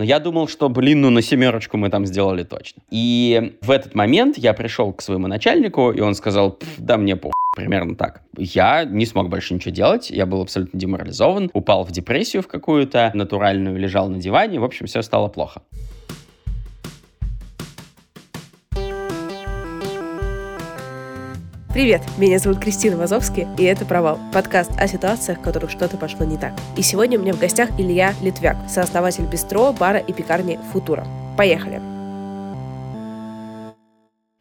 Но я думал, что, блин, ну на семерочку мы там сделали точно. И в этот момент я пришел к своему начальнику, и он сказал, да мне по Примерно так. Я не смог больше ничего делать, я был абсолютно деморализован, упал в депрессию в какую-то натуральную, лежал на диване, в общем, все стало плохо. Привет, меня зовут Кристина Вазовский, и это «Провал» — подкаст о ситуациях, в которых что-то пошло не так. И сегодня у меня в гостях Илья Литвяк, сооснователь бистро, бара и пекарни «Футура». Поехали!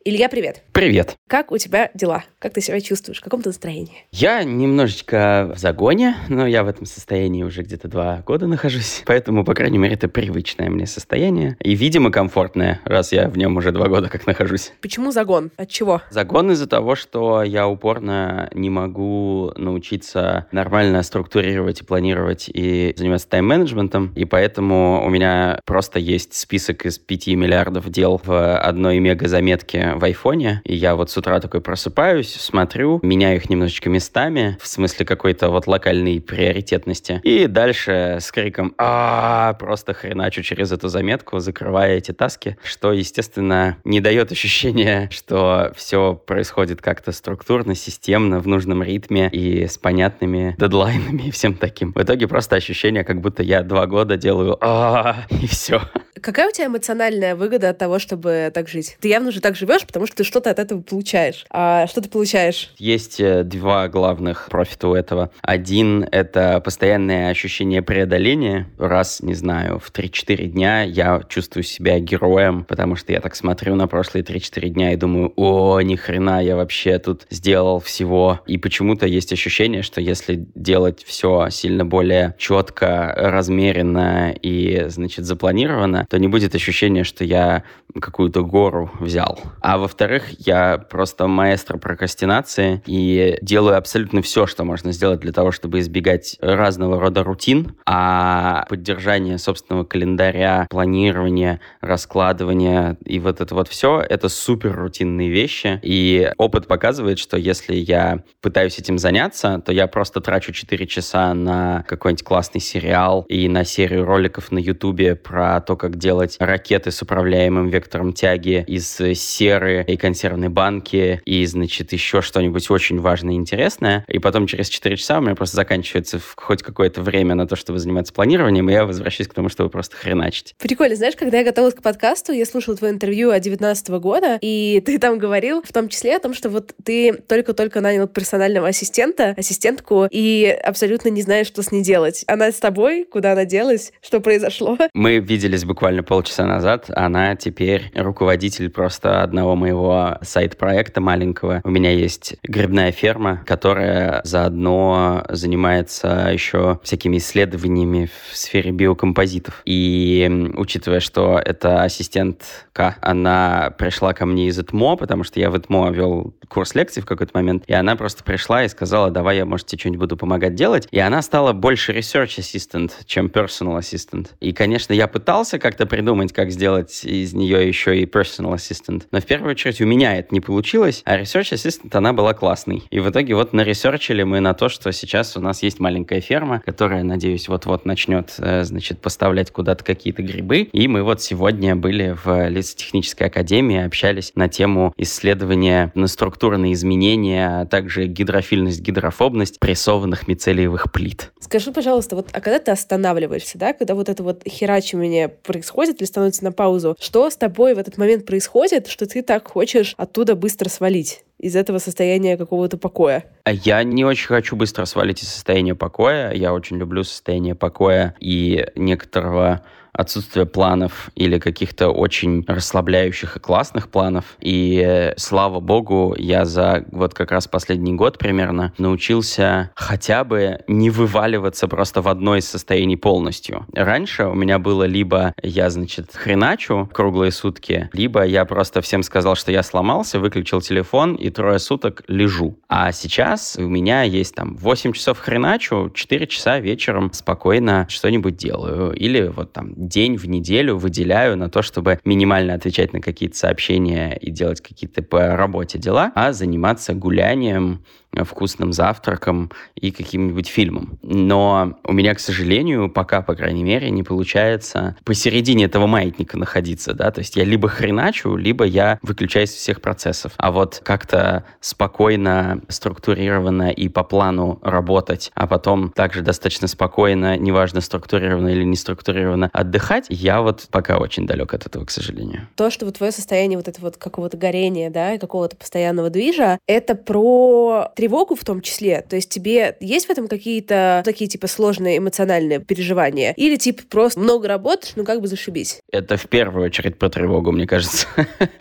Илья, привет. Привет. Как у тебя дела? Как ты себя чувствуешь? В каком то настроении? Я немножечко в загоне, но я в этом состоянии уже где-то два года нахожусь. Поэтому, по крайней мере, это привычное мне состояние. И, видимо, комфортное, раз я в нем уже два года как нахожусь. Почему загон? От чего? Загон из-за того, что я упорно не могу научиться нормально структурировать и планировать и заниматься тайм-менеджментом. И поэтому у меня просто есть список из пяти миллиардов дел в одной мега-заметке в айфоне, и я вот с утра такой просыпаюсь, смотрю, меняю их немножечко местами, в смысле какой-то вот локальной приоритетности, и дальше с криком а просто хреначу через эту заметку, закрывая эти таски, что, естественно, не дает ощущения, что все происходит как-то структурно, системно, в нужном ритме и с понятными дедлайнами и всем таким. В итоге просто ощущение, как будто я два года делаю а и все. Какая у тебя эмоциональная выгода от того, чтобы так жить? Ты явно же так живешь, потому что ты что-то от этого получаешь. А что ты получаешь? Есть э, два главных профита у этого. Один — это постоянное ощущение преодоления. Раз, не знаю, в 3-4 дня я чувствую себя героем, потому что я так смотрю на прошлые 3-4 дня и думаю, о, ни хрена, я вообще тут сделал всего. И почему-то есть ощущение, что если делать все сильно более четко, размеренно и, значит, запланировано, то не будет ощущения, что я какую-то гору взял. А во-вторых, я просто маэстро прокрастинации и делаю абсолютно все, что можно сделать для того, чтобы избегать разного рода рутин, а поддержание собственного календаря, планирование, раскладывание и вот это вот все, это супер рутинные вещи. И опыт показывает, что если я пытаюсь этим заняться, то я просто трачу 4 часа на какой-нибудь классный сериал и на серию роликов на Ютубе про то, как делать ракеты с управляемым вектором тяги из серы и консервной банки и, значит, еще что-нибудь очень важное и интересное. И потом через 4 часа у меня просто заканчивается хоть какое-то время на то, чтобы заниматься планированием, и я возвращаюсь к тому, чтобы просто хреначить. Прикольно. Знаешь, когда я готовилась к подкасту, я слушала твое интервью от 19 года, и ты там говорил в том числе о том, что вот ты только-только нанял персонального ассистента, ассистентку, и абсолютно не знаешь, что с ней делать. Она с тобой? Куда она делась? Что произошло? Мы виделись буквально полчаса назад, она теперь руководитель просто одного моего сайт-проекта маленького. У меня есть грибная ферма, которая заодно занимается еще всякими исследованиями в сфере биокомпозитов. И учитывая, что это ассистентка, она пришла ко мне из ЭТМО, потому что я в ЭТМО вел курс лекций в какой-то момент, и она просто пришла и сказала, давай я, может, тебе что-нибудь буду помогать делать. И она стала больше research assistant, чем personal assistant. И, конечно, я пытался как как-то придумать, как сделать из нее еще и personal assistant. Но в первую очередь у меня это не получилось, а research assistant она была классной. И в итоге вот наресерчили мы на то, что сейчас у нас есть маленькая ферма, которая, надеюсь, вот-вот начнет, э, значит, поставлять куда-то какие-то грибы. И мы вот сегодня были в лесотехнической академии, общались на тему исследования на структурные изменения, а также гидрофильность, гидрофобность прессованных мицелиевых плит. Скажи, пожалуйста, вот, а когда ты останавливаешься, да, когда вот это вот херачивание происходит или становится на паузу, что с тобой в этот момент происходит, что ты так хочешь оттуда быстро свалить? из этого состояния какого-то покоя? Я не очень хочу быстро свалить из состояния покоя. Я очень люблю состояние покоя и некоторого отсутствие планов или каких-то очень расслабляющих и классных планов. И э, слава богу, я за вот как раз последний год примерно научился хотя бы не вываливаться просто в одно из состояний полностью. Раньше у меня было либо я, значит, хреначу круглые сутки, либо я просто всем сказал, что я сломался, выключил телефон и трое суток лежу. А сейчас у меня есть там 8 часов хреначу, 4 часа вечером спокойно что-нибудь делаю. Или вот там день в неделю выделяю на то, чтобы минимально отвечать на какие-то сообщения и делать какие-то по работе дела, а заниматься гулянием, вкусным завтраком и каким-нибудь фильмом. Но у меня, к сожалению, пока, по крайней мере, не получается посередине этого маятника находиться, да, то есть я либо хреначу, либо я выключаюсь из всех процессов. А вот как-то спокойно, структурированно и по плану работать, а потом также достаточно спокойно, неважно, структурированно или не структурированно, отдыхать, я вот пока очень далек от этого, к сожалению. То, что вот твое состояние вот этого вот какого-то горения, да, и какого-то постоянного движа, это про тревогу в том числе? То есть тебе есть в этом какие-то такие типа сложные эмоциональные переживания? Или типа просто много работаешь, ну как бы зашибись? Это в первую очередь про тревогу, мне кажется.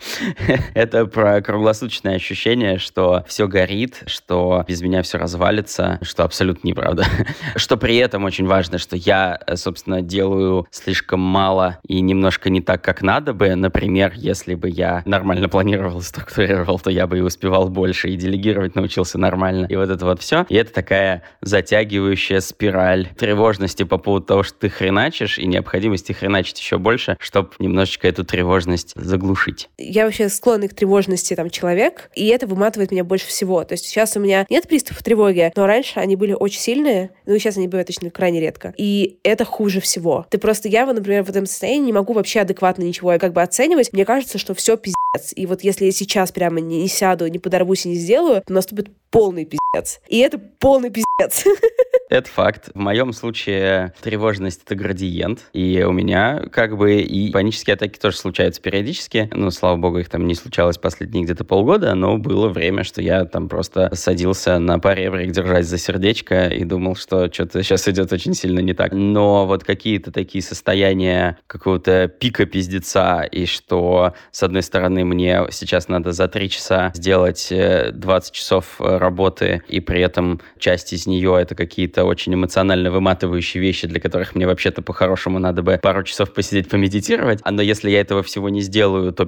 Это про круглосуточное ощущение, что все горит, что без меня все развалится, что абсолютно неправда. Что при этом очень важно, что я, собственно, делаю слишком мало и немножко не так, как надо бы. Например, если бы я нормально планировал, структурировал, то я бы и успевал больше, и делегировать научился на нормально, и вот это вот все. И это такая затягивающая спираль тревожности по поводу того, что ты хреначишь, и необходимости хреначить еще больше, чтобы немножечко эту тревожность заглушить. Я вообще склонный к тревожности там человек, и это выматывает меня больше всего. То есть сейчас у меня нет приступов тревоги, но раньше они были очень сильные, ну и сейчас они бывают точно крайне редко. И это хуже всего. Ты просто, я, например, в этом состоянии не могу вообще адекватно ничего как бы оценивать. Мне кажется, что все пиздец. И вот если я сейчас прямо не, сяду, не подорвусь и не сделаю, то наступит полный пиздец. И это полный пиздец. Это факт. В моем случае тревожность — это градиент. И у меня как бы и панические атаки тоже случаются периодически. Ну, слава богу, их там не случалось последние где-то полгода, но было время, что я там просто садился на поребрик, держась за сердечко и думал, что что-то сейчас идет очень сильно не так. Но вот какие-то такие состояния какого-то пика пиздеца, и что, с одной стороны, мне сейчас надо за три часа сделать 20 э, часов э, работы, и при этом часть из нее это какие-то очень эмоционально выматывающие вещи, для которых мне вообще-то по-хорошему надо бы пару часов посидеть, помедитировать. А но если я этого всего не сделаю, то.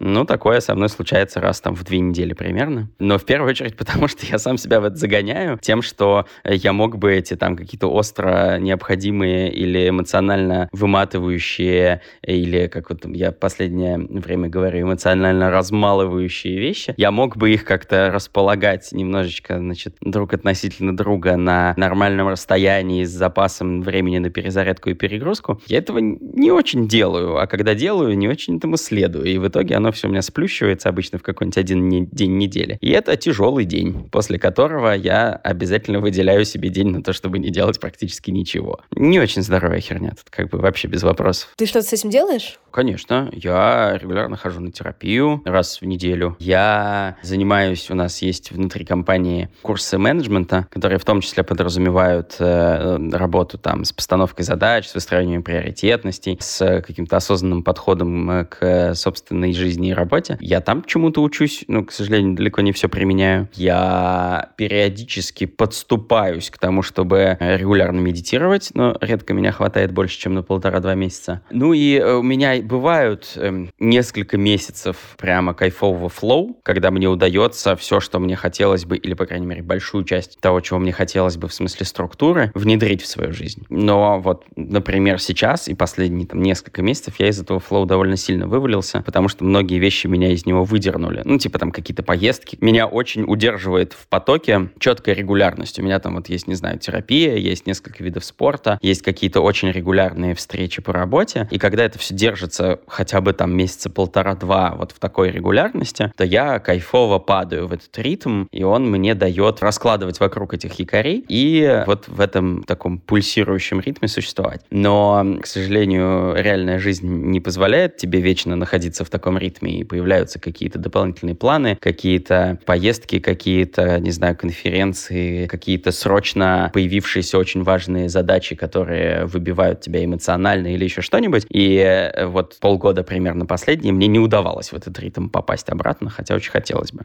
Ну, такое со мной случается раз там в две недели примерно. Но в первую очередь потому, что я сам себя в это загоняю тем, что я мог бы эти там какие-то остро необходимые или эмоционально выматывающие или, как вот я последнее время говорю, эмоционально размалывающие вещи, я мог бы их как-то располагать немножечко, значит, друг относительно друга на нормальном расстоянии с запасом времени на перезарядку и перегрузку, я этого не очень делаю, а когда делаю, не очень этому следую. И в итоге оно все у меня сплющивается обычно в какой-нибудь один не день недели. И это тяжелый день, после которого я обязательно выделяю себе день на то, чтобы не делать практически ничего. Не очень здоровая херня, тут как бы вообще без вопросов. Ты что-то с этим делаешь? Конечно, я регулярно хожу на терапию раз в неделю. Я занимаюсь, у нас есть внутри компании курсы менеджмента, которые в том числе подразумевают э, работу там с постановкой задач, с выстраиванием приоритетностей, с каким-то осознанным подходом э, к собственной жизни и работе. Я там чему-то учусь, но, к сожалению, далеко не все применяю. Я периодически подступаюсь к тому, чтобы регулярно медитировать, но редко меня хватает больше, чем на полтора-два месяца. Ну и э, у меня бывают э, несколько месяцев прямо кайфового флоу, когда мне удается все, что мне хотелось бы, или, по крайней мере, большую часть того, чего мне хотелось бы в смысле структуры, внедрить в свою жизнь. Но вот, например, сейчас и последние там несколько месяцев я из этого флоу довольно сильно вывалился, потому что многие вещи меня из него выдернули. Ну, типа там какие-то поездки. Меня очень удерживает в потоке четкая регулярность. У меня там вот есть, не знаю, терапия, есть несколько видов спорта, есть какие-то очень регулярные встречи по работе. И когда это все держится хотя бы там месяца полтора-два вот в такой регулярности, то я кайфово падаю в этот ритм, и он мне дает раскладывать вокруг этих якорей и вот в этом таком пульсирующем ритме существовать. Но, к сожалению, реальная жизнь не позволяет тебе вечно находиться в таком ритме, и появляются какие-то дополнительные планы, какие-то поездки, какие-то, не знаю, конференции, какие-то срочно появившиеся очень важные задачи, которые выбивают тебя эмоционально или еще что-нибудь. И вот вот полгода примерно последние мне не удавалось в этот ритм попасть обратно, хотя очень хотелось бы.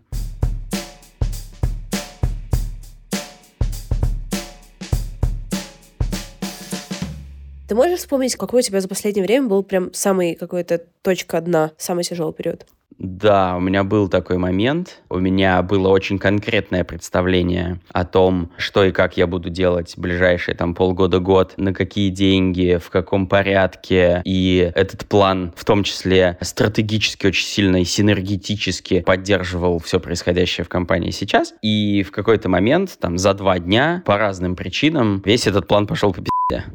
Ты можешь вспомнить, какой у тебя за последнее время был прям самый какой-то точка дна, самый тяжелый период? Да, у меня был такой момент. У меня было очень конкретное представление о том, что и как я буду делать ближайшие там полгода-год, на какие деньги, в каком порядке. И этот план в том числе стратегически очень сильно и синергетически поддерживал все происходящее в компании сейчас. И в какой-то момент, там, за два дня, по разным причинам, весь этот план пошел по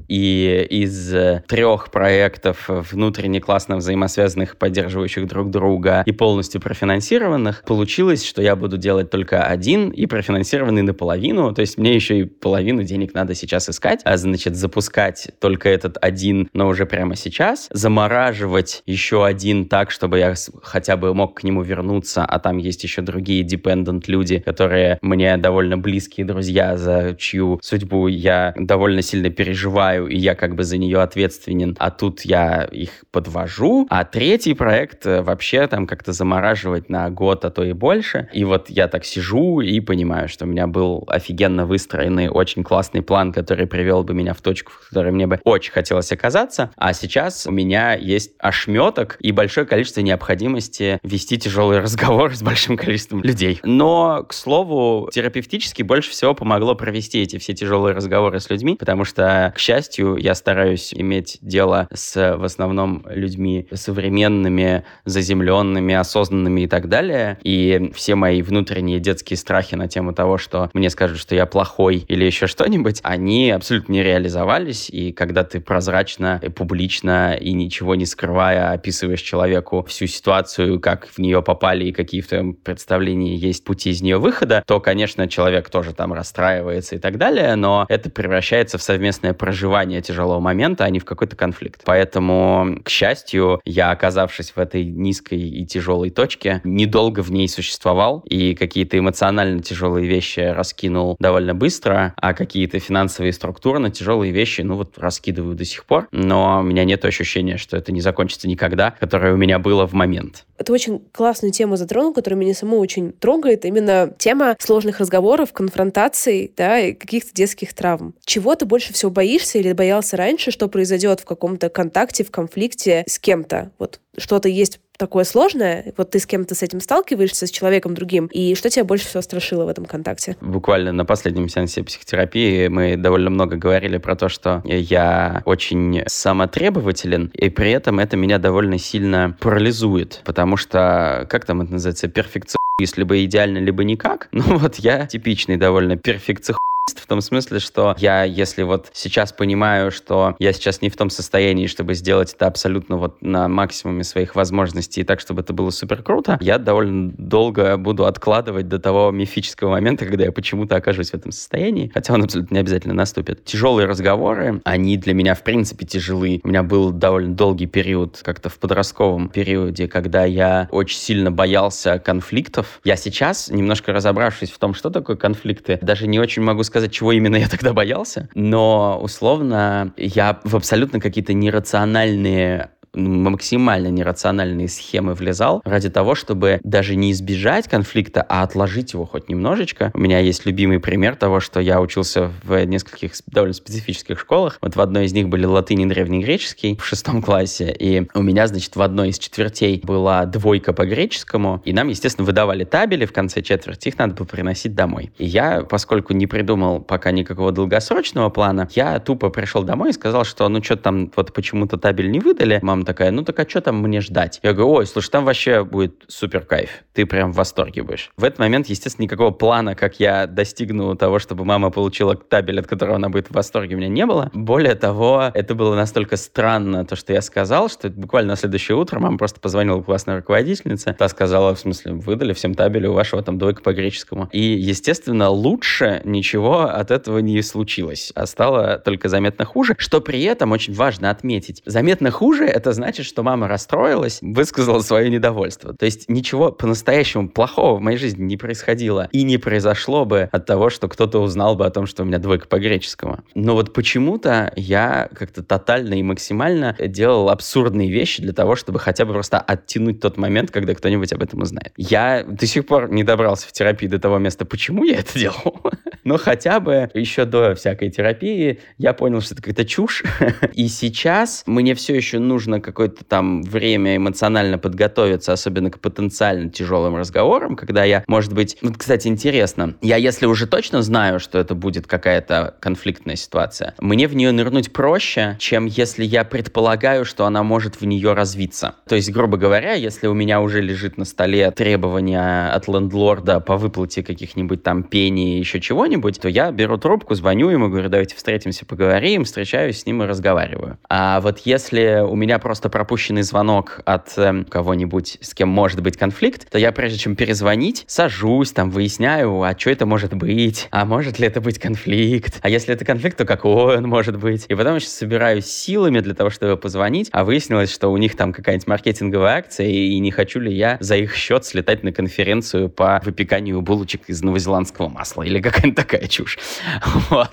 и из э, трех проектов внутренне классно взаимосвязанных, поддерживающих друг друга и полностью профинансированных, получилось, что я буду делать только один и профинансированный наполовину. То есть мне еще и половину денег надо сейчас искать, а значит запускать только этот один, но уже прямо сейчас, замораживать еще один так, чтобы я хотя бы мог к нему вернуться, а там есть еще другие dependent люди, которые мне довольно близкие друзья, за чью судьбу я довольно сильно переживаю переживаю, и я как бы за нее ответственен, а тут я их подвожу. А третий проект э, вообще там как-то замораживать на год, а то и больше. И вот я так сижу и понимаю, что у меня был офигенно выстроенный, очень классный план, который привел бы меня в точку, в которой мне бы очень хотелось оказаться. А сейчас у меня есть ошметок и большое количество необходимости вести тяжелые разговоры с большим количеством людей. Но, к слову, терапевтически больше всего помогло провести эти все тяжелые разговоры с людьми, потому что к счастью, я стараюсь иметь дело с в основном людьми современными, заземленными, осознанными и так далее. И все мои внутренние детские страхи на тему того, что мне скажут, что я плохой или еще что-нибудь, они абсолютно не реализовались. И когда ты прозрачно, и публично и ничего не скрывая описываешь человеку всю ситуацию, как в нее попали и какие в твоем представлении есть пути из нее выхода, то, конечно, человек тоже там расстраивается и так далее, но это превращается в совместное проживания тяжелого момента, а не в какой-то конфликт. Поэтому, к счастью, я, оказавшись в этой низкой и тяжелой точке, недолго в ней существовал, и какие-то эмоционально тяжелые вещи раскинул довольно быстро, а какие-то финансовые структурно тяжелые вещи, ну вот, раскидываю до сих пор, но у меня нет ощущения, что это не закончится никогда, которое у меня было в момент. Это очень классную тему затронул, которая меня саму очень трогает. Именно тема сложных разговоров, конфронтаций, да, и каких-то детских травм. Чего ты больше всего боишься или боялся раньше, что произойдет в каком-то контакте, в конфликте с кем-то? Вот что-то есть такое сложное, вот ты с кем-то с этим сталкиваешься, с человеком другим, и что тебя больше всего страшило в этом контакте? Буквально на последнем сеансе психотерапии мы довольно много говорили про то, что я очень самотребователен, и при этом это меня довольно сильно парализует, потому что, как там это называется, перфекционизм, либо идеально, либо никак. Ну вот я типичный довольно перфекционист в том смысле, что я, если вот сейчас понимаю, что я сейчас не в том состоянии, чтобы сделать это абсолютно вот на максимуме своих возможностей, так, чтобы это было супер круто, я довольно долго буду откладывать до того мифического момента, когда я почему-то окажусь в этом состоянии, хотя он абсолютно не обязательно наступит. Тяжелые разговоры, они для меня в принципе тяжелы. У меня был довольно долгий период, как-то в подростковом периоде, когда я очень сильно боялся конфликтов. Я сейчас, немножко разобравшись в том, что такое конфликты, даже не очень могу сказать, сказать, чего именно я тогда боялся, но условно я в абсолютно какие-то нерациональные максимально нерациональные схемы влезал ради того, чтобы даже не избежать конфликта, а отложить его хоть немножечко. У меня есть любимый пример того, что я учился в нескольких довольно специфических школах. Вот в одной из них были латынь и древнегреческий в шестом классе, и у меня, значит, в одной из четвертей была двойка по греческому, и нам, естественно, выдавали табели в конце четверти, их надо было приносить домой. И я, поскольку не придумал пока никакого долгосрочного плана, я тупо пришел домой и сказал, что ну что там вот почему-то табель не выдали. Мама мама такая, ну так а что там мне ждать? Я говорю, ой, слушай, там вообще будет супер кайф. Ты прям в восторге будешь. В этот момент, естественно, никакого плана, как я достигну того, чтобы мама получила табель, от которого она будет в восторге, у меня не было. Более того, это было настолько странно, то, что я сказал, что буквально на следующее утро мама просто позвонила классной руководительнице. Та сказала, в смысле, выдали всем табели у вашего там двойка по греческому. И, естественно, лучше ничего от этого не случилось, а стало только заметно хуже, что при этом очень важно отметить. Заметно хуже — это это значит, что мама расстроилась, высказала свое недовольство. То есть ничего по-настоящему плохого в моей жизни не происходило и не произошло бы от того, что кто-то узнал бы о том, что у меня двойка по греческому. Но вот почему-то я как-то тотально и максимально делал абсурдные вещи для того, чтобы хотя бы просто оттянуть тот момент, когда кто-нибудь об этом узнает. Я до сих пор не добрался в терапии до того места, почему я это делал. Но хотя бы еще до всякой терапии я понял, что это какая-то чушь. И сейчас мне все еще нужно какое-то там время эмоционально подготовиться, особенно к потенциально тяжелым разговорам, когда я, может быть... Вот, кстати, интересно. Я, если уже точно знаю, что это будет какая-то конфликтная ситуация, мне в нее нырнуть проще, чем если я предполагаю, что она может в нее развиться. То есть, грубо говоря, если у меня уже лежит на столе требования от лендлорда по выплате каких-нибудь там пений, еще чего-нибудь, то я беру трубку, звоню ему, говорю, давайте встретимся, поговорим, встречаюсь с ним и разговариваю. А вот если у меня просто пропущенный звонок от э, кого-нибудь, с кем может быть конфликт, то я прежде чем перезвонить, сажусь, там, выясняю, а что это может быть, а может ли это быть конфликт, а если это конфликт, то какой он может быть. И потом еще собираюсь силами для того, чтобы позвонить, а выяснилось, что у них там какая-нибудь маркетинговая акция, и не хочу ли я за их счет слетать на конференцию по выпеканию булочек из новозеландского масла или какая-нибудь такая чушь. Вот.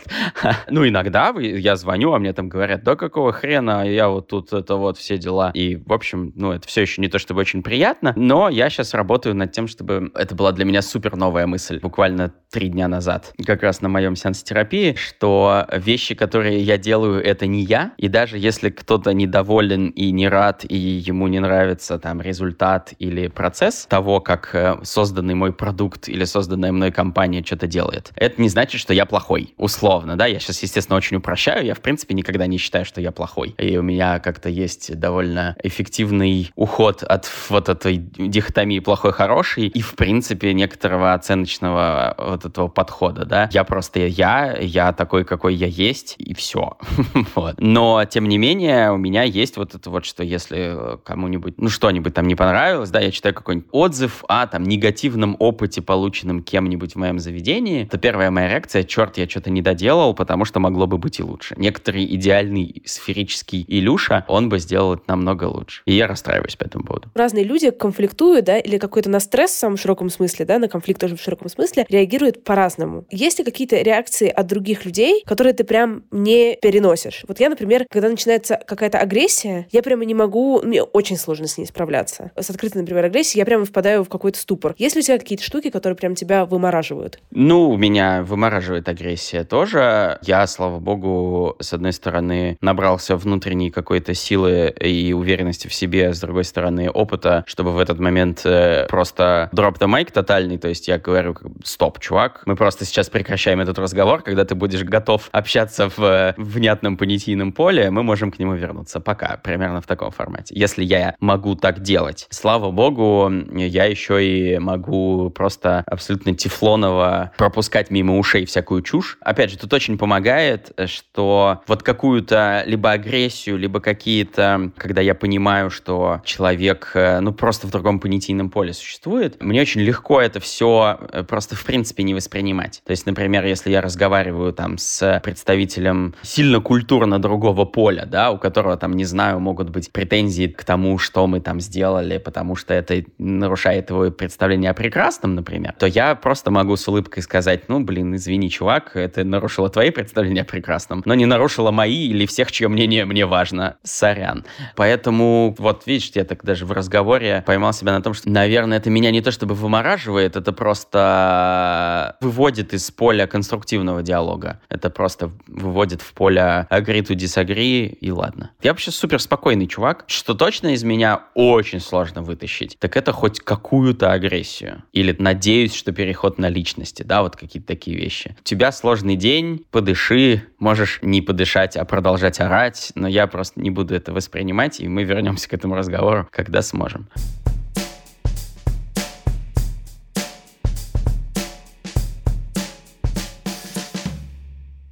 Ну, иногда я звоню, а мне там говорят, да какого хрена, я вот тут это вот все дела. И, в общем, ну, это все еще не то чтобы очень приятно, но я сейчас работаю над тем, чтобы это была для меня супер новая мысль. Буквально три дня назад, как раз на моем сеансе терапии, что вещи, которые я делаю, это не я. И даже если кто-то недоволен и не рад, и ему не нравится там результат или процесс того, как э, созданный мой продукт или созданная мной компания что-то делает, это не значит, что я плохой. Условно, да, я сейчас, естественно, очень упрощаю. Я, в принципе, никогда не считаю, что я плохой. И у меня как-то есть довольно эффективный уход от вот этой дихотомии плохой-хороший и, в принципе, некоторого оценочного вот этого подхода, да. Я просто я, я такой, какой я есть, и все. вот. Но, тем не менее, у меня есть вот это вот, что если кому-нибудь, ну, что-нибудь там не понравилось, да, я читаю какой-нибудь отзыв о там негативном опыте, полученном кем-нибудь в моем заведении, то первая моя реакция, черт, я что-то не доделал, потому что могло бы быть и лучше. Некоторый идеальный сферический Илюша, он бы сделал это намного лучше. И я расстраиваюсь по этому поводу. Разные люди конфликтуют, да, или какой-то на стресс в самом широком смысле, да, на конфликт тоже в широком смысле, реагируют по-разному. Есть ли какие-то реакции от других людей, которые ты прям не переносишь? Вот я, например, когда начинается какая-то агрессия, я прямо не могу, мне очень сложно с ней справляться. С открытой, например, агрессией я прямо впадаю в какой-то ступор. Есть ли у тебя какие-то штуки, которые прям тебя вымораживают? Ну, меня вымораживает агрессия тоже. Я, слава богу, с одной стороны, набрался внутренней какой-то силы и уверенности в себе, с другой стороны, опыта, чтобы в этот момент э, просто drop the mic тотальный, то есть я говорю, стоп, чувак, мы просто сейчас прекращаем этот разговор, когда ты будешь готов общаться в э, внятном понятийном поле, мы можем к нему вернуться. Пока, примерно в таком формате. Если я могу так делать. Слава богу, я еще и могу просто абсолютно тефлоново пропускать мимо ушей всякую чушь. Опять же, тут очень помогает, что вот какую-то либо агрессию, либо какие-то, когда я понимаю, что человек, э, ну, просто в другом понятийном поле существует, мне очень легко это все э, просто в принципе не воспринимать. То есть, например, если я разговариваю там с представителем сильно культурно другого поля, да, у которого там, не знаю, могут быть претензии к тому, что мы там сделали, потому что это нарушает его представление о прекрасном, например, то я просто могу с улыбкой сказать, ну, блин, извини, чувак, это нарушило твои представления о прекрасном, но не нарушило мои или всех, чье мнение мне важно. Сорян. Поэтому, вот, видишь, я так даже в разговоре поймал себя на том, что, наверное, это меня не то чтобы вымораживает, это просто выводит из поля конструктивного диалога. Это просто выводит в поле agree to disagree, и ладно. Я вообще супер спокойный чувак. Что точно из меня очень сложно вытащить, так это хоть какую-то агрессию. Или надеюсь, что переход на личности, да, вот какие-то такие вещи. У тебя сложный день, подыши, можешь не подышать, а продолжать орать, но я просто не буду это воспринимать, и мы вернемся к этому разговору, когда сможем.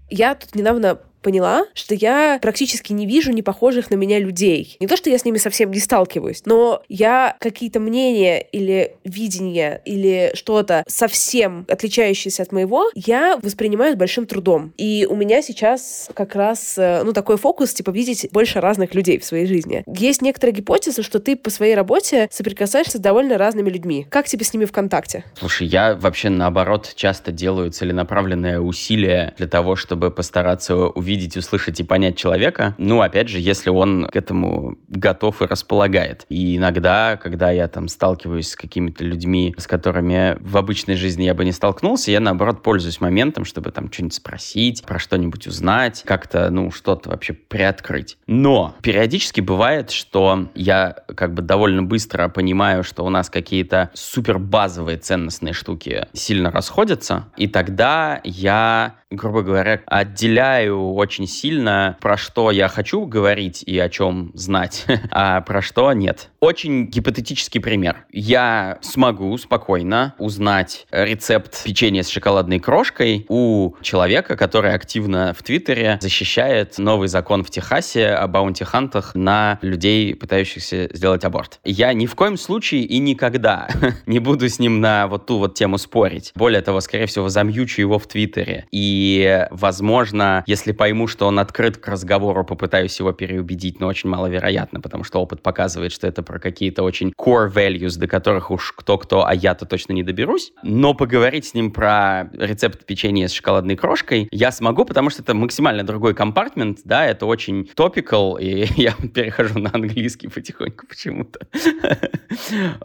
Я тут недавно поняла, что я практически не вижу не похожих на меня людей. Не то, что я с ними совсем не сталкиваюсь, но я какие-то мнения или видения или что-то совсем отличающееся от моего, я воспринимаю с большим трудом. И у меня сейчас как раз, э, ну, такой фокус, типа, видеть больше разных людей в своей жизни. Есть некоторая гипотеза, что ты по своей работе соприкасаешься с довольно разными людьми. Как тебе с ними в контакте? Слушай, я вообще, наоборот, часто делаю целенаправленное усилие для того, чтобы постараться увидеть увидеть, услышать и понять человека. Ну, опять же, если он к этому готов и располагает. И иногда, когда я там сталкиваюсь с какими-то людьми, с которыми в обычной жизни я бы не столкнулся, я, наоборот, пользуюсь моментом, чтобы там что-нибудь спросить, про что-нибудь узнать, как-то, ну, что-то вообще приоткрыть. Но периодически бывает, что я как бы довольно быстро понимаю, что у нас какие-то супер базовые ценностные штуки сильно расходятся, и тогда я грубо говоря, отделяю очень сильно, про что я хочу говорить и о чем знать, а про что нет. Очень гипотетический пример. Я смогу спокойно узнать рецепт печенья с шоколадной крошкой у человека, который активно в Твиттере защищает новый закон в Техасе о баунти-хантах на людей, пытающихся сделать аборт. Я ни в коем случае и никогда не буду с ним на вот ту вот тему спорить. Более того, скорее всего, замьючу его в Твиттере. И возможно, если пойму, что он открыт к разговору, попытаюсь его переубедить, но очень маловероятно, потому что опыт показывает, что это про какие-то очень core values, до которых уж кто-кто, а я-то точно не доберусь. Но поговорить с ним про рецепт печенья с шоколадной крошкой я смогу, потому что это максимально другой компартмент, да, это очень topical, и я перехожу на английский потихоньку почему-то.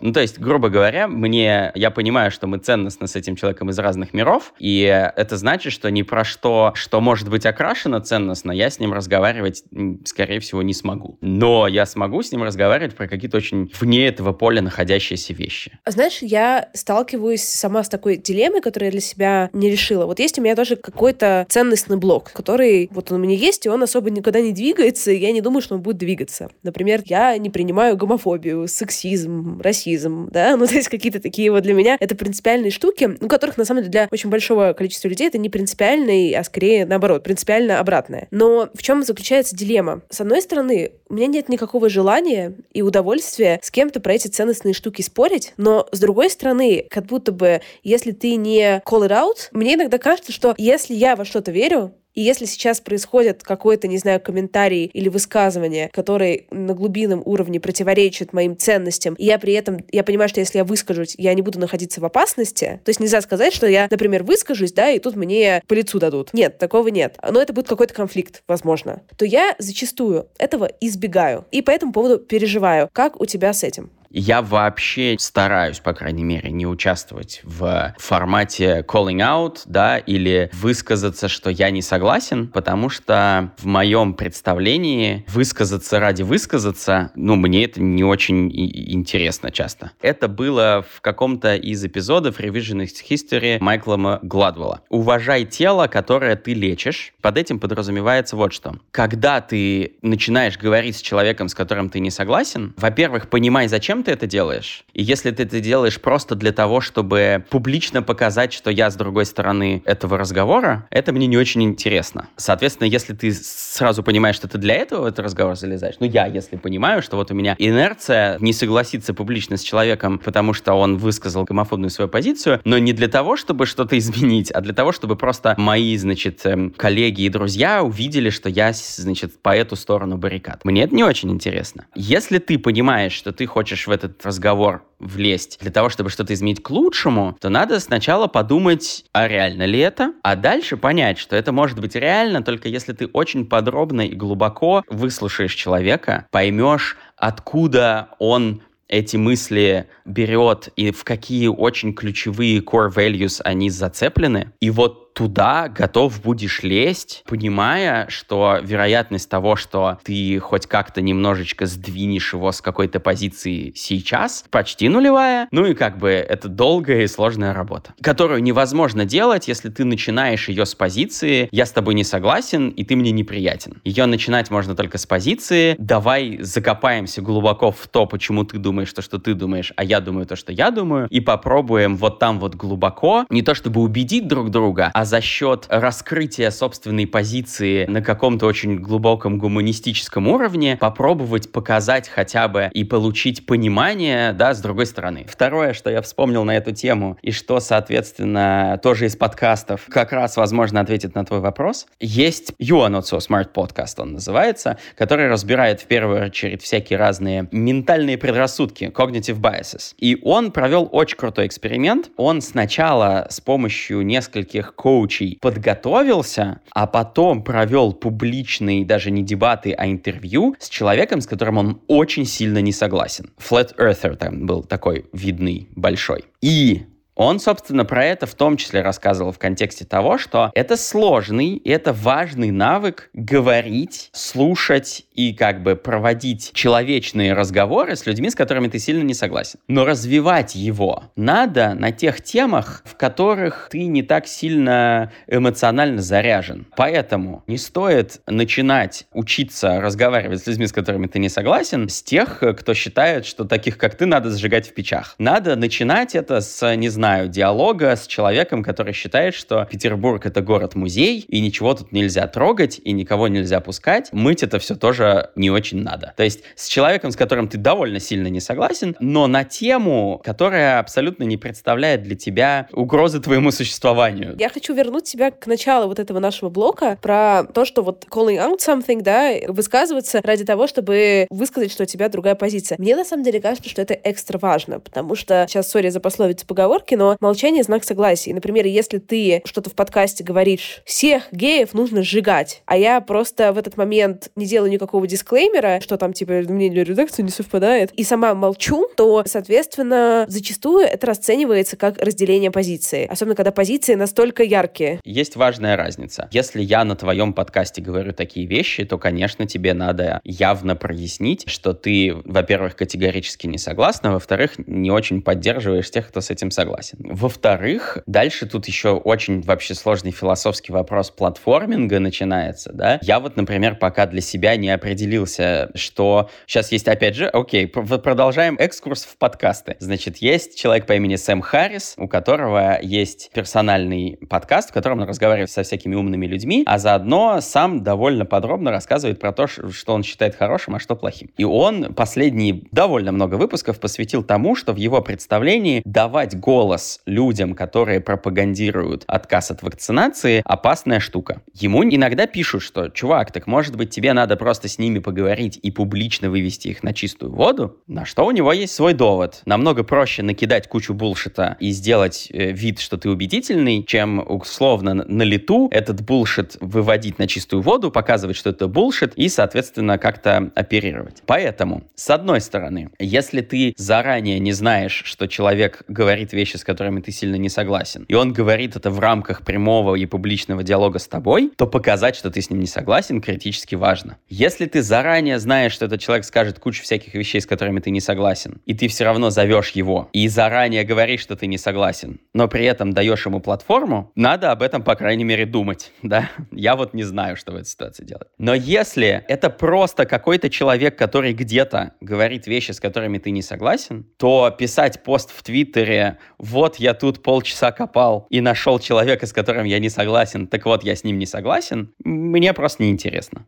Ну, то есть, грубо говоря, мне, я понимаю, что мы ценностно с этим человеком из разных миров, и это значит, что не про что, что может быть окрашено ценностно, я с ним разговаривать, скорее всего, не смогу. Но я смогу с ним разговаривать про какие-то очень вне этого поля находящиеся вещи. Знаешь, я сталкиваюсь сама с такой дилеммой, которую я для себя не решила. Вот есть у меня тоже какой-то ценностный блок, который вот он у меня есть, и он особо никуда не двигается, и я не думаю, что он будет двигаться. Например, я не принимаю гомофобию, сексизм, расизм, да, ну то есть какие-то такие вот для меня это принципиальные штуки, у которых на самом деле для очень большого количества людей это не принципиально принципиальной, а скорее наоборот, принципиально обратное. Но в чем заключается дилемма? С одной стороны, у меня нет никакого желания и удовольствия с кем-то про эти ценностные штуки спорить, но с другой стороны, как будто бы, если ты не call it out, мне иногда кажется, что если я во что-то верю, и если сейчас происходит какой-то, не знаю, комментарий или высказывание, который на глубинном уровне противоречит моим ценностям, и я при этом, я понимаю, что если я выскажусь, я не буду находиться в опасности, то есть нельзя сказать, что я, например, выскажусь, да, и тут мне по лицу дадут. Нет, такого нет. Но это будет какой-то конфликт, возможно. То я зачастую этого избегаю. И по этому поводу переживаю. Как у тебя с этим? Я вообще стараюсь, по крайней мере, не участвовать в формате calling out, да, или высказаться, что я не согласен, потому что в моем представлении высказаться ради высказаться, ну, мне это не очень интересно часто. Это было в каком-то из эпизодов Revisionist History Майкла Гладвелла. Уважай тело, которое ты лечишь. Под этим подразумевается вот что. Когда ты начинаешь говорить с человеком, с которым ты не согласен, во-первых, понимай, зачем ты это делаешь. И если ты это делаешь просто для того, чтобы публично показать, что я с другой стороны этого разговора, это мне не очень интересно. Соответственно, если ты сразу понимаешь, что ты для этого в этот разговор залезаешь, ну я, если понимаю, что вот у меня инерция не согласиться публично с человеком, потому что он высказал гомофобную свою позицию, но не для того, чтобы что-то изменить, а для того, чтобы просто мои, значит, эм, коллеги и друзья увидели, что я, значит, по эту сторону баррикад. Мне это не очень интересно. Если ты понимаешь, что ты хочешь в этот разговор влезть для того, чтобы что-то изменить к лучшему, то надо сначала подумать, а реально ли это, а дальше понять, что это может быть реально только если ты очень подробно и глубоко выслушаешь человека, поймешь, откуда он эти мысли берет и в какие очень ключевые core values они зацеплены. И вот туда готов будешь лезть, понимая, что вероятность того, что ты хоть как-то немножечко сдвинешь его с какой-то позиции сейчас, почти нулевая. Ну и как бы это долгая и сложная работа, которую невозможно делать, если ты начинаешь ее с позиции «я с тобой не согласен, и ты мне неприятен». Ее начинать можно только с позиции «давай закопаемся глубоко в то, почему ты думаешь то, что ты думаешь, а я думаю то, что я думаю, и попробуем вот там вот глубоко, не то чтобы убедить друг друга, а за счет раскрытия собственной позиции на каком-то очень глубоком гуманистическом уровне попробовать показать хотя бы и получить понимание, да, с другой стороны. Второе, что я вспомнил на эту тему, и что, соответственно, тоже из подкастов как раз, возможно, ответит на твой вопрос, есть You Are Not Smart подкаст, он называется, который разбирает в первую очередь всякие разные ментальные предрассудки, cognitive biases. И он провел очень крутой эксперимент. Он сначала с помощью нескольких коучей подготовился, а потом провел публичные даже не дебаты, а интервью с человеком, с которым он очень сильно не согласен. Flat Earther там был такой видный, большой. И он, собственно, про это в том числе рассказывал в контексте того, что это сложный и это важный навык говорить, слушать и как бы проводить человечные разговоры с людьми, с которыми ты сильно не согласен. Но развивать его надо на тех темах, в которых ты не так сильно эмоционально заряжен. Поэтому не стоит начинать учиться разговаривать с людьми, с которыми ты не согласен, с тех, кто считает, что таких, как ты, надо сжигать в печах. Надо начинать это с, не знаю, знаю, диалога с человеком, который считает, что Петербург это город-музей, и ничего тут нельзя трогать, и никого нельзя пускать. Мыть это все тоже не очень надо. То есть с человеком, с которым ты довольно сильно не согласен, но на тему, которая абсолютно не представляет для тебя угрозы твоему существованию. Я хочу вернуть тебя к началу вот этого нашего блока про то, что вот calling out something, да, высказываться ради того, чтобы высказать, что у тебя другая позиция. Мне на самом деле кажется, что это экстра важно, потому что сейчас, сори за пословицу поговорки, но молчание — знак согласия. Например, если ты что-то в подкасте говоришь, всех геев нужно сжигать, а я просто в этот момент не делаю никакого дисклеймера, что там, типа, мнение редакции не совпадает, и сама молчу, то, соответственно, зачастую это расценивается как разделение позиции. Особенно, когда позиции настолько яркие. Есть важная разница. Если я на твоем подкасте говорю такие вещи, то, конечно, тебе надо явно прояснить, что ты, во-первых, категорически не согласна, во-вторых, не очень поддерживаешь тех, кто с этим согласен согласен. Во-вторых, дальше тут еще очень вообще сложный философский вопрос платформинга начинается, да. Я вот, например, пока для себя не определился, что сейчас есть, опять же, окей, продолжаем экскурс в подкасты. Значит, есть человек по имени Сэм Харрис, у которого есть персональный подкаст, в котором он разговаривает со всякими умными людьми, а заодно сам довольно подробно рассказывает про то, что он считает хорошим, а что плохим. И он последние довольно много выпусков посвятил тому, что в его представлении давать голос голос людям, которые пропагандируют отказ от вакцинации, опасная штука. Ему иногда пишут, что, чувак, так может быть тебе надо просто с ними поговорить и публично вывести их на чистую воду? На что у него есть свой довод. Намного проще накидать кучу булшита и сделать э, вид, что ты убедительный, чем условно на лету этот булшит выводить на чистую воду, показывать, что это булшит, и, соответственно, как-то оперировать. Поэтому, с одной стороны, если ты заранее не знаешь, что человек говорит вещи, с которыми ты сильно не согласен, и он говорит это в рамках прямого и публичного диалога с тобой, то показать, что ты с ним не согласен, критически важно. Если ты заранее знаешь, что этот человек скажет кучу всяких вещей, с которыми ты не согласен, и ты все равно зовешь его, и заранее говоришь, что ты не согласен, но при этом даешь ему платформу, надо об этом, по крайней мере, думать, да? Я вот не знаю, что в этой ситуации делать. Но если это просто какой-то человек, который где-то говорит вещи, с которыми ты не согласен, то писать пост в Твиттере вот я тут полчаса копал и нашел человека, с которым я не согласен, так вот я с ним не согласен, мне просто неинтересно.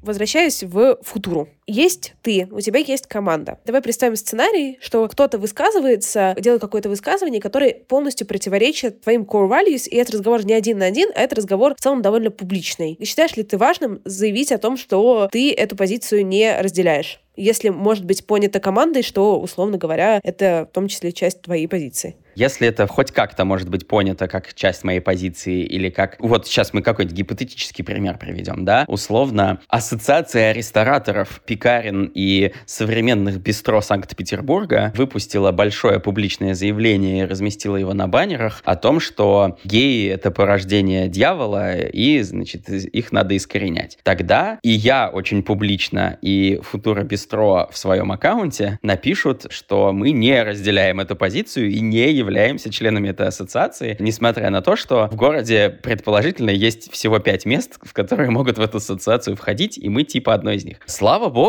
Возвращаюсь в футуру. Есть ты, у тебя есть команда. Давай представим сценарий, что кто-то высказывается, делает какое-то высказывание, которое полностью противоречит твоим core values, и этот разговор не один на один, а это разговор в целом довольно публичный. И считаешь ли ты важным заявить о том, что ты эту позицию не разделяешь? если может быть понято командой, что, условно говоря, это в том числе часть твоей позиции. Если это хоть как-то может быть понято как часть моей позиции или как... Вот сейчас мы какой-то гипотетический пример приведем, да? Условно, Ассоциация рестораторов, пекарен и современных бистро Санкт-Петербурга выпустила большое публичное заявление и разместила его на баннерах о том, что геи — это порождение дьявола, и, значит, их надо искоренять. Тогда и я очень публично, и Футура Бистро в своем аккаунте напишут, что мы не разделяем эту позицию и не являемся членами этой ассоциации, несмотря на то, что в городе предположительно есть всего пять мест, в которые могут в эту ассоциацию входить, и мы типа одно из них. Слава богу,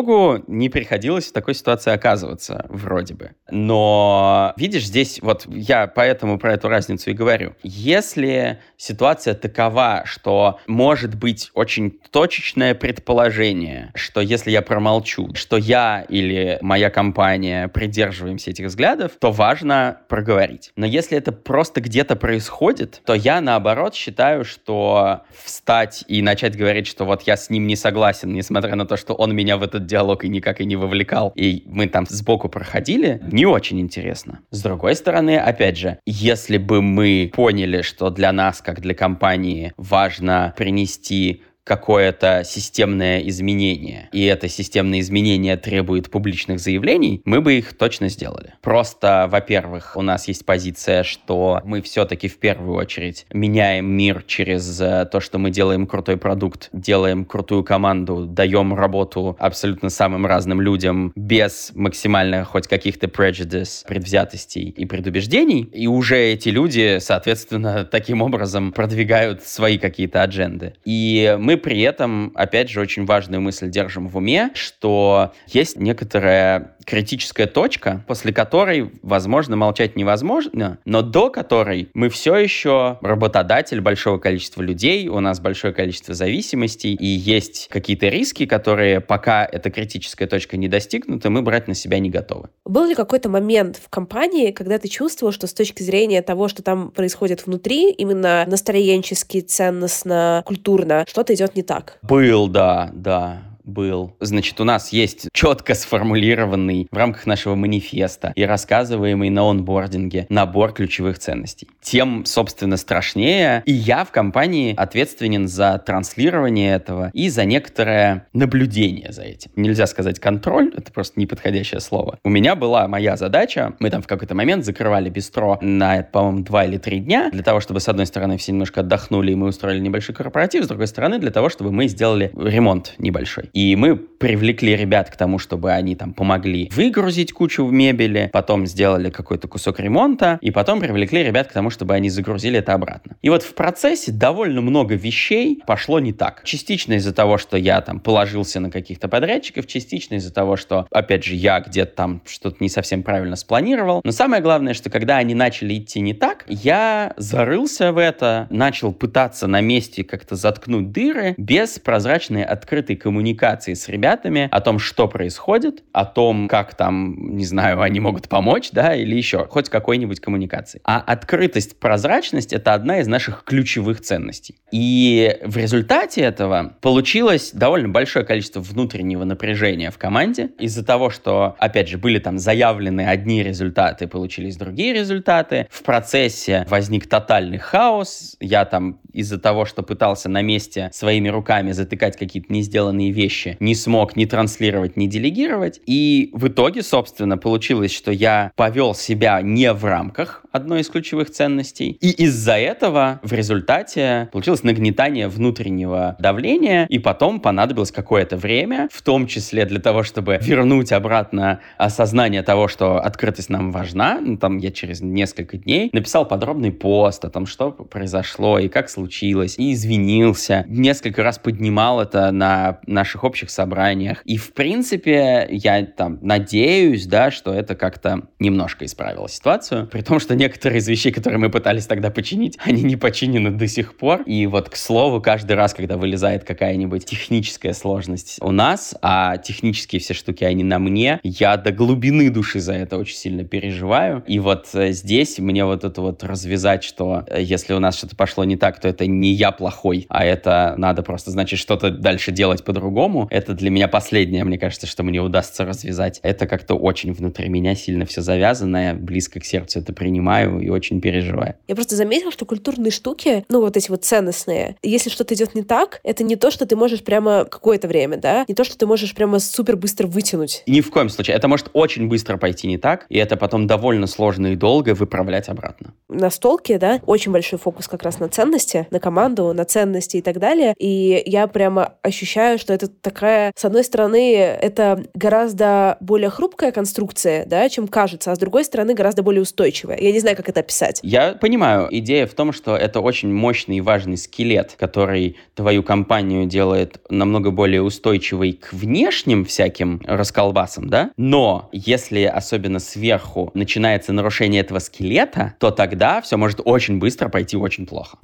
не приходилось в такой ситуации оказываться, вроде бы. Но, видишь, здесь вот я поэтому про эту разницу и говорю. Если ситуация такова, что может быть очень точечное предположение, что если я промолчу, что я или моя компания придерживаемся этих взглядов, то важно проговорить говорить. Но если это просто где-то происходит, то я, наоборот, считаю, что встать и начать говорить, что вот я с ним не согласен, несмотря на то, что он меня в это этот диалог и никак и не вовлекал, и мы там сбоку проходили, не очень интересно. С другой стороны, опять же, если бы мы поняли, что для нас, как для компании, важно принести какое-то системное изменение, и это системное изменение требует публичных заявлений, мы бы их точно сделали. Просто, во-первых, у нас есть позиция, что мы все-таки в первую очередь меняем мир через э, то, что мы делаем крутой продукт, делаем крутую команду, даем работу абсолютно самым разным людям без максимально хоть каких-то prejudice, предвзятостей и предубеждений, и уже эти люди, соответственно, таким образом продвигают свои какие-то адженды. И мы мы при этом, опять же, очень важную мысль держим в уме, что есть некоторая критическая точка, после которой, возможно, молчать невозможно, но до которой мы все еще работодатель большого количества людей, у нас большое количество зависимостей, и есть какие-то риски, которые пока эта критическая точка не достигнута, мы брать на себя не готовы. Был ли какой-то момент в компании, когда ты чувствовал, что с точки зрения того, что там происходит внутри, именно настроенчески, ценностно, культурно, что-то идет не так? Был, да, да был. Значит, у нас есть четко сформулированный в рамках нашего манифеста и рассказываемый на онбординге набор ключевых ценностей. Тем, собственно, страшнее. И я в компании ответственен за транслирование этого и за некоторое наблюдение за этим. Нельзя сказать контроль, это просто неподходящее слово. У меня была моя задача, мы там в какой-то момент закрывали бистро на, по-моему, два или три дня, для того, чтобы, с одной стороны, все немножко отдохнули, и мы устроили небольшой корпоратив, с другой стороны, для того, чтобы мы сделали ремонт небольшой. И мы привлекли ребят к тому, чтобы они там помогли выгрузить кучу мебели, потом сделали какой-то кусок ремонта, и потом привлекли ребят к тому, чтобы они загрузили это обратно. И вот в процессе довольно много вещей пошло не так. Частично из-за того, что я там положился на каких-то подрядчиков, частично из-за того, что, опять же, я где-то там что-то не совсем правильно спланировал. Но самое главное, что когда они начали идти не так, я зарылся в это, начал пытаться на месте как-то заткнуть дыры без прозрачной открытой коммуникации коммуникации с ребятами о том, что происходит, о том, как там, не знаю, они могут помочь, да, или еще, хоть какой-нибудь коммуникации. А открытость, прозрачность — это одна из наших ключевых ценностей. И в результате этого получилось довольно большое количество внутреннего напряжения в команде из-за того, что, опять же, были там заявлены одни результаты, получились другие результаты. В процессе возник тотальный хаос. Я там из-за того, что пытался на месте своими руками затыкать какие-то не сделанные вещи, вещи не смог ни транслировать, ни делегировать. И в итоге, собственно, получилось, что я повел себя не в рамках одной из ключевых ценностей. И из-за этого в результате получилось нагнетание внутреннего давления, и потом понадобилось какое-то время, в том числе для того, чтобы вернуть обратно осознание того, что открытость нам важна. Ну, там я через несколько дней написал подробный пост о том, что произошло и как случилось, и извинился. Несколько раз поднимал это на наших наших общих собраниях. И, в принципе, я там надеюсь, да, что это как-то немножко исправило ситуацию. При том, что некоторые из вещей, которые мы пытались тогда починить, они не починены до сих пор. И вот, к слову, каждый раз, когда вылезает какая-нибудь техническая сложность у нас, а технические все штуки, они на мне, я до глубины души за это очень сильно переживаю. И вот э, здесь мне вот это вот развязать, что э, если у нас что-то пошло не так, то это не я плохой, а это надо просто, значит, что-то дальше делать по-другому, по-другому. Это для меня последнее, мне кажется, что мне удастся развязать. Это как-то очень внутри меня сильно все завязано, я близко к сердцу это принимаю и очень переживаю. Я просто заметила, что культурные штуки, ну вот эти вот ценностные, если что-то идет не так, это не то, что ты можешь прямо какое-то время, да, не то, что ты можешь прямо супер быстро вытянуть. Ни в коем случае. Это может очень быстро пойти не так, и это потом довольно сложно и долго выправлять обратно. На столке, да, очень большой фокус как раз на ценности, на команду, на ценности и так далее. И я прямо ощущаю, что это такая, с одной стороны, это гораздо более хрупкая конструкция, да, чем кажется, а с другой стороны, гораздо более устойчивая. Я не знаю, как это описать. Я понимаю. Идея в том, что это очень мощный и важный скелет, который твою компанию делает намного более устойчивой к внешним всяким расколбасам, да? Но если особенно сверху начинается нарушение этого скелета, то тогда все может очень быстро пойти очень плохо.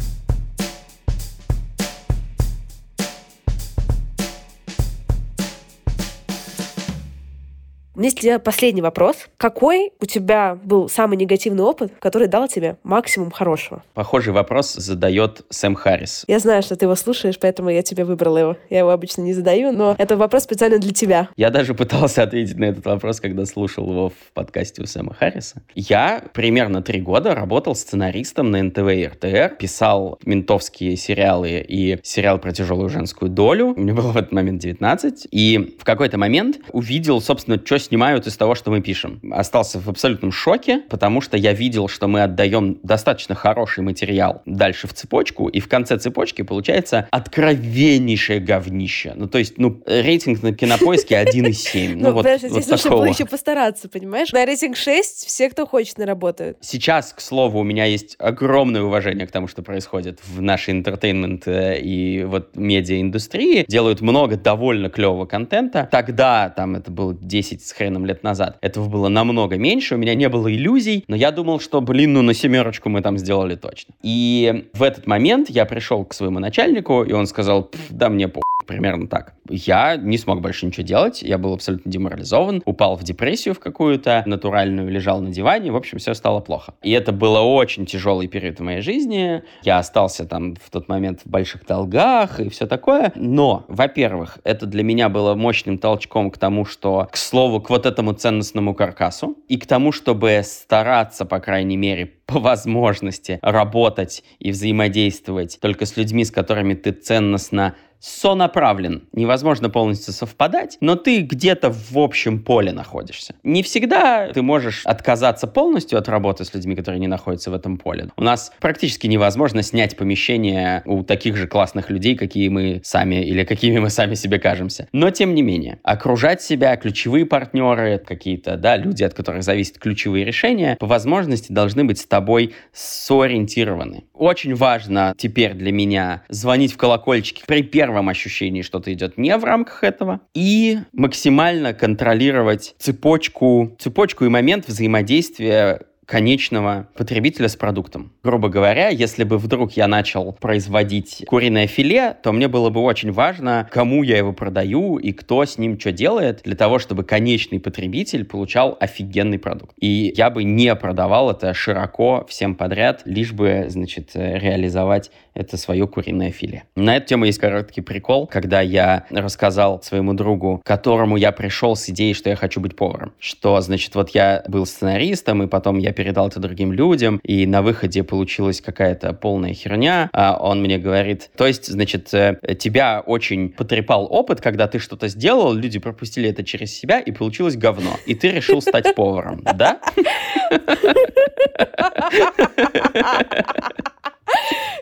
У меня есть для тебя последний вопрос. Какой у тебя был самый негативный опыт, который дал тебе максимум хорошего? Похожий вопрос задает Сэм Харрис. Я знаю, что ты его слушаешь, поэтому я тебе выбрала его. Я его обычно не задаю, но это вопрос специально для тебя. Я даже пытался ответить на этот вопрос, когда слушал его в подкасте у Сэма Харриса. Я примерно три года работал сценаристом на НТВ и РТР, писал ментовские сериалы и сериал про тяжелую женскую долю. Мне было в этот момент 19. И в какой-то момент увидел, собственно, что снимают из того, что мы пишем. Остался в абсолютном шоке, потому что я видел, что мы отдаем достаточно хороший материал дальше в цепочку, и в конце цепочки получается откровеннейшее говнище. Ну, то есть, ну, рейтинг на кинопоиске 1,7. Ну, вот, здесь нужно было еще постараться, понимаешь? На рейтинг 6 все, кто хочет, на работают. Сейчас, к слову, у меня есть огромное уважение к тому, что происходит в нашей интертеймент э, и вот медиа-индустрии. Делают много довольно клевого контента. Тогда, там, это было 10 с хреном лет назад, этого было намного меньше, у меня не было иллюзий, но я думал, что, блин, ну на семерочку мы там сделали точно. И в этот момент я пришел к своему начальнику, и он сказал, да мне по примерно так. Я не смог больше ничего делать, я был абсолютно деморализован, упал в депрессию в какую-то натуральную, лежал на диване, в общем, все стало плохо. И это было очень тяжелый период в моей жизни. Я остался там в тот момент в больших долгах и все такое. Но, во-первых, это для меня было мощным толчком к тому, что, к слову, к вот этому ценностному каркасу и к тому, чтобы стараться, по крайней мере, по возможности работать и взаимодействовать только с людьми, с которыми ты ценностно сонаправлен. Невозможно полностью совпадать, но ты где-то в общем поле находишься. Не всегда ты можешь отказаться полностью от работы с людьми, которые не находятся в этом поле. У нас практически невозможно снять помещение у таких же классных людей, какие мы сами или какими мы сами себе кажемся. Но тем не менее, окружать себя, ключевые партнеры, какие-то, да, люди, от которых зависят ключевые решения, по возможности должны быть с тобой сориентированы. Очень важно теперь для меня звонить в колокольчики при первом первом ощущении что-то идет не в рамках этого, и максимально контролировать цепочку, цепочку и момент взаимодействия конечного потребителя с продуктом. Грубо говоря, если бы вдруг я начал производить куриное филе, то мне было бы очень важно, кому я его продаю и кто с ним что делает, для того, чтобы конечный потребитель получал офигенный продукт. И я бы не продавал это широко всем подряд, лишь бы, значит, реализовать это свое куриное филе. На эту тему есть короткий прикол, когда я рассказал своему другу, которому я пришел с идеей, что я хочу быть поваром. Что, значит, вот я был сценаристом, и потом я передал это другим людям, и на выходе получилась какая-то полная херня. А он мне говорит, то есть, значит, э, тебя очень потрепал опыт, когда ты что-то сделал, люди пропустили это через себя, и получилось говно. И ты решил стать поваром, да?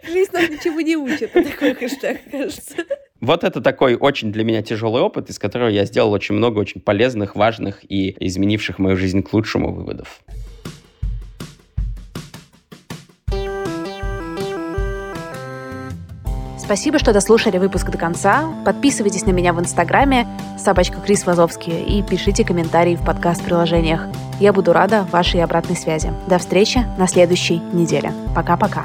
Жизнь нас ничего не учит. Такой хэштег, кажется. Вот это такой очень для меня тяжелый опыт, из которого я сделал очень много очень полезных, важных и изменивших мою жизнь к лучшему выводов. Спасибо, что дослушали выпуск до конца. Подписывайтесь на меня в Инстаграме собачка Крис Вазовский и пишите комментарии в подкаст-приложениях. Я буду рада вашей обратной связи. До встречи на следующей неделе. Пока-пока.